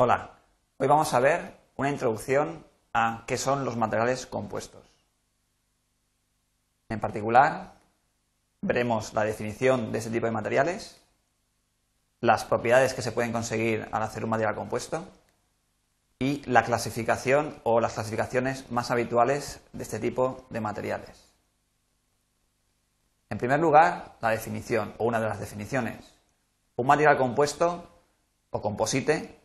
Hola, hoy vamos a ver una introducción a qué son los materiales compuestos. En particular, veremos la definición de este tipo de materiales, las propiedades que se pueden conseguir al hacer un material compuesto y la clasificación o las clasificaciones más habituales de este tipo de materiales. En primer lugar, la definición o una de las definiciones. Un material compuesto o composite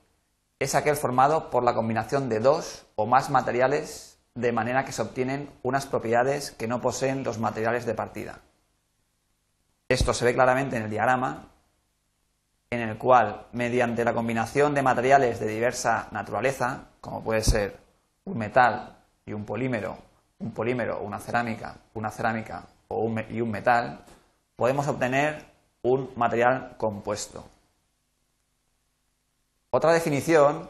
es aquel formado por la combinación de dos o más materiales de manera que se obtienen unas propiedades que no poseen los materiales de partida. Esto se ve claramente en el diagrama, en el cual, mediante la combinación de materiales de diversa naturaleza, como puede ser un metal y un polímero, un polímero una cerámica, una cerámica y un metal, podemos obtener un material compuesto. Otra definición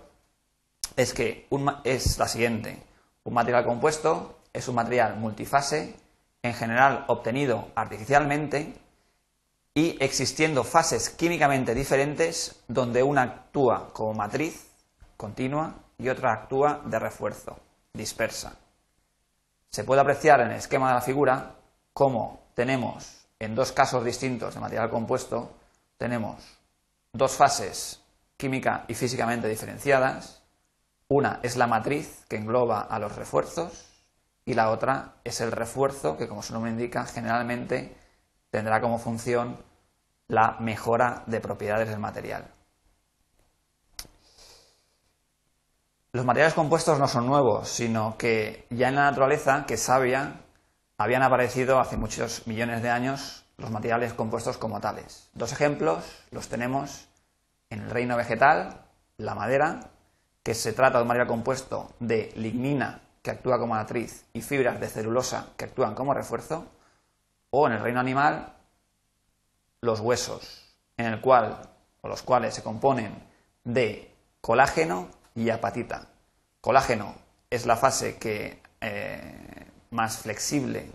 es que es la siguiente. Un material compuesto es un material multifase, en general obtenido artificialmente y existiendo fases químicamente diferentes donde una actúa como matriz continua y otra actúa de refuerzo, dispersa. Se puede apreciar en el esquema de la figura cómo tenemos en dos casos distintos de material compuesto, tenemos dos fases química y físicamente diferenciadas. Una es la matriz que engloba a los refuerzos y la otra es el refuerzo que, como su nombre indica, generalmente tendrá como función la mejora de propiedades del material. Los materiales compuestos no son nuevos, sino que ya en la naturaleza, que es sabia, habían aparecido hace muchos millones de años los materiales compuestos como tales. Dos ejemplos los tenemos en el reino vegetal, la madera, que se trata de un material compuesto de lignina, que actúa como matriz, y fibras de celulosa, que actúan como refuerzo, o en el reino animal, los huesos, en el cual, o los cuales se componen de colágeno y apatita. Colágeno es la fase que, eh, más flexible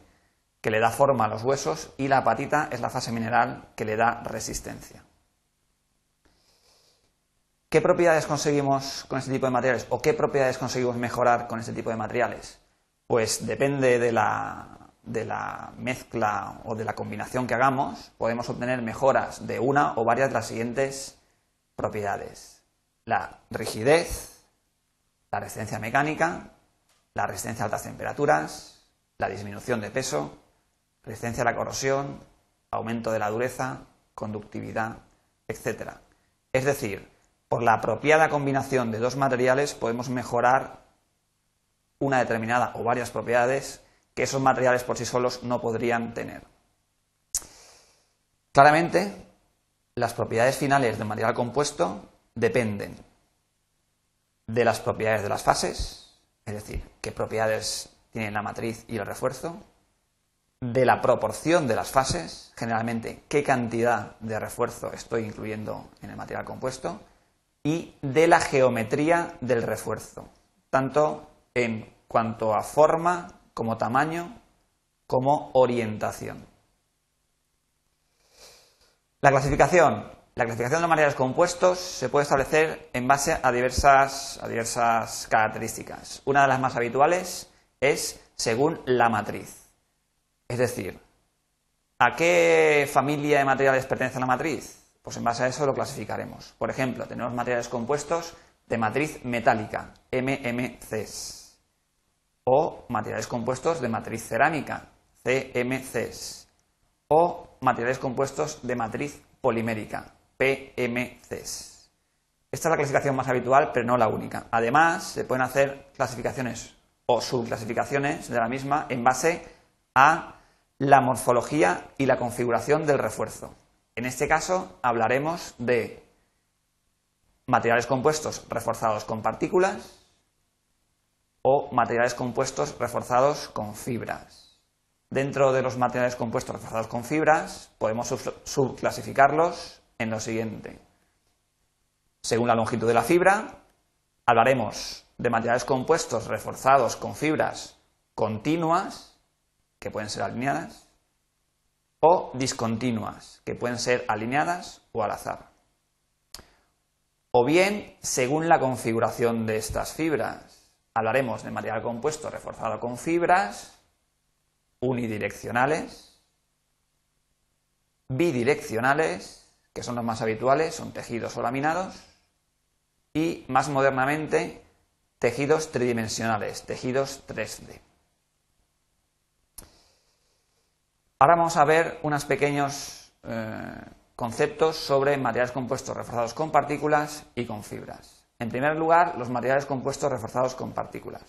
que le da forma a los huesos y la apatita es la fase mineral que le da resistencia. ¿Qué propiedades conseguimos con este tipo de materiales o qué propiedades conseguimos mejorar con este tipo de materiales? Pues depende de la, mezcla o de la combinación que hagamos, podemos obtener mejoras de una o varias de las siguientes propiedades. La rigidez, la resistencia mecánica, la resistencia a altas temperaturas, la disminución de peso, resistencia a la corrosión, aumento de la dureza, conductividad, etc. Es decir, por la apropiada combinación de dos materiales podemos mejorar una determinada o varias propiedades que esos materiales por sí solos no podrían tener. Claramente, las propiedades finales del material compuesto dependen de las propiedades de las fases, es decir, qué propiedades tienen la matriz y el refuerzo, de la proporción de las fases, generalmente qué cantidad de refuerzo estoy incluyendo en el material compuesto, y de la geometría del refuerzo, tanto en cuanto a forma como tamaño como orientación. La clasificación. La clasificación de materiales compuestos se puede establecer en base a diversas, a diversas características. Una de las más habituales es según la matriz. Es decir, ¿a qué familia de materiales pertenece la matriz? Pues en base a eso lo clasificaremos. Por ejemplo, tenemos materiales compuestos de matriz metálica, MMCs, o materiales compuestos de matriz cerámica, CMCs, o materiales compuestos de matriz polimérica, PMCs. Esta es la clasificación más habitual, pero no la única. Además, se pueden hacer clasificaciones o subclasificaciones de la misma en base a la morfología y la configuración del refuerzo. En este caso hablaremos de materiales compuestos reforzados con partículas o materiales compuestos reforzados con fibras. Dentro de los materiales compuestos reforzados con fibras podemos subclasificarlos en lo siguiente. Según la longitud de la fibra, hablaremos de materiales compuestos reforzados con fibras continuas, que pueden ser alineadas, o discontinuas, que pueden ser alineadas o al azar. o bien según la configuración de estas fibras. Hablaremos de material compuesto reforzado con fibras unidireccionales, bidireccionales, que son los más habituales, son tejidos o laminados, y más modernamente tejidos tridimensionales, tejidos 3D. Ahora vamos a ver unos pequeños eh, conceptos sobre materiales compuestos reforzados con partículas y con fibras. En primer lugar, los materiales compuestos reforzados con partículas.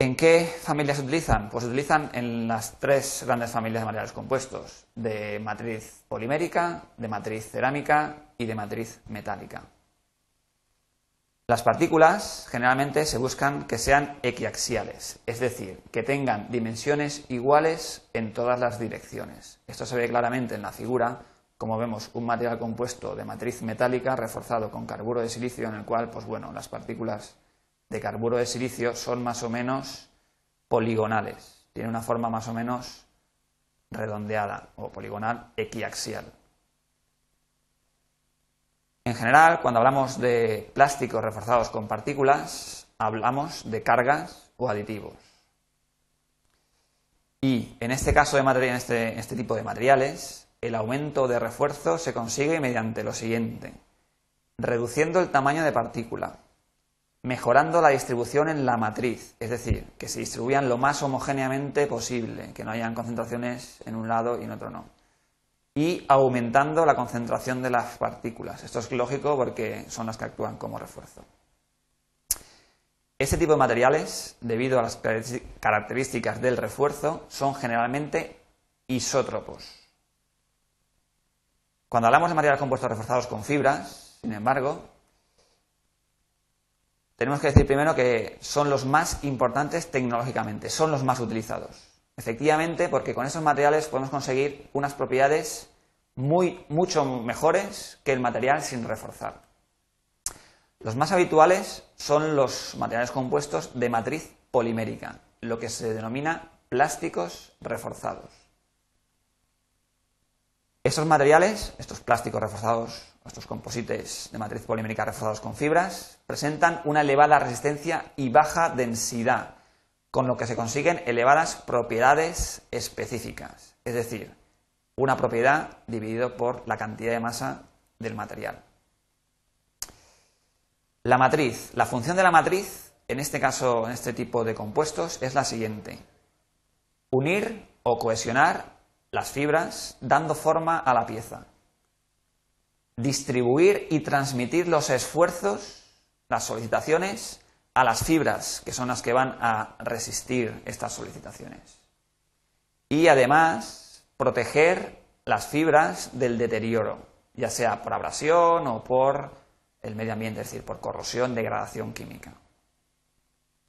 ¿En qué familias se utilizan? Pues se utilizan en las tres grandes familias de materiales compuestos, de matriz polimérica, de matriz cerámica y de matriz metálica. Las partículas generalmente se buscan que sean equiaxiales, es decir, que tengan dimensiones iguales en todas las direcciones. Esto se ve claramente en la figura, como vemos un material compuesto de matriz metálica reforzado con carburo de silicio en el cual, pues bueno, las partículas de carburo de silicio son más o menos poligonales, tienen una forma más o menos redondeada o poligonal equiaxial. En general, cuando hablamos de plásticos reforzados con partículas, hablamos de cargas o aditivos. Y en este caso de este, este tipo de materiales, el aumento de refuerzo se consigue mediante lo siguiente: reduciendo el tamaño de partícula, mejorando la distribución en la matriz, es decir, que se distribuyan lo más homogéneamente posible, que no hayan concentraciones en un lado y en otro no y aumentando la concentración de las partículas. Esto es lógico porque son las que actúan como refuerzo. Este tipo de materiales, debido a las características del refuerzo, son generalmente isótropos. Cuando hablamos de materiales compuestos reforzados con fibras, sin embargo, tenemos que decir primero que son los más importantes tecnológicamente, son los más utilizados. Efectivamente, porque con esos materiales podemos conseguir unas propiedades muy, mucho mejores que el material sin reforzar. Los más habituales son los materiales compuestos de matriz polimérica, lo que se denomina plásticos reforzados. Esos materiales, estos plásticos reforzados, estos composites de matriz polimérica reforzados con fibras, presentan una elevada resistencia y baja densidad, con lo que se consiguen elevadas propiedades específicas, es decir, una propiedad dividido por la cantidad de masa del material. La matriz, la función de la matriz, en este caso, en este tipo de compuestos, es la siguiente. Unir o cohesionar las fibras dando forma a la pieza. Distribuir y transmitir los esfuerzos, las solicitaciones, a las fibras, que son las que van a resistir estas solicitaciones. Y además, proteger las fibras del deterioro, ya sea por abrasión o por el medio ambiente, es decir, por corrosión, degradación química.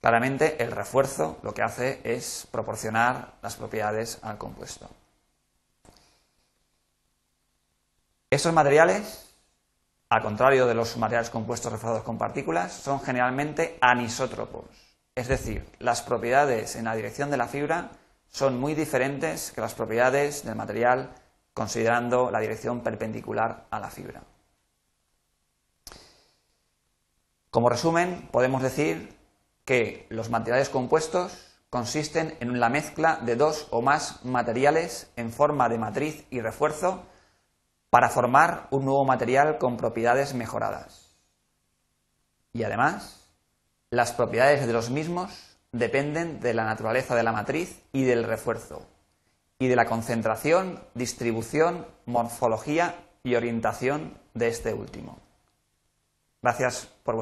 Claramente, el refuerzo lo que hace es proporcionar las propiedades al compuesto. Estos materiales al contrario de los materiales compuestos reforzados con partículas, son generalmente anisótropos. Es decir, las propiedades en la dirección de la fibra son muy diferentes que las propiedades del material considerando la dirección perpendicular a la fibra. Como resumen, podemos decir que los materiales compuestos consisten en la mezcla de dos o más materiales en forma de matriz y refuerzo para formar un nuevo material con propiedades mejoradas. Y además, las propiedades de los mismos dependen de la naturaleza de la matriz y del refuerzo, y de la concentración, distribución, morfología y orientación de este último. Gracias por vuestra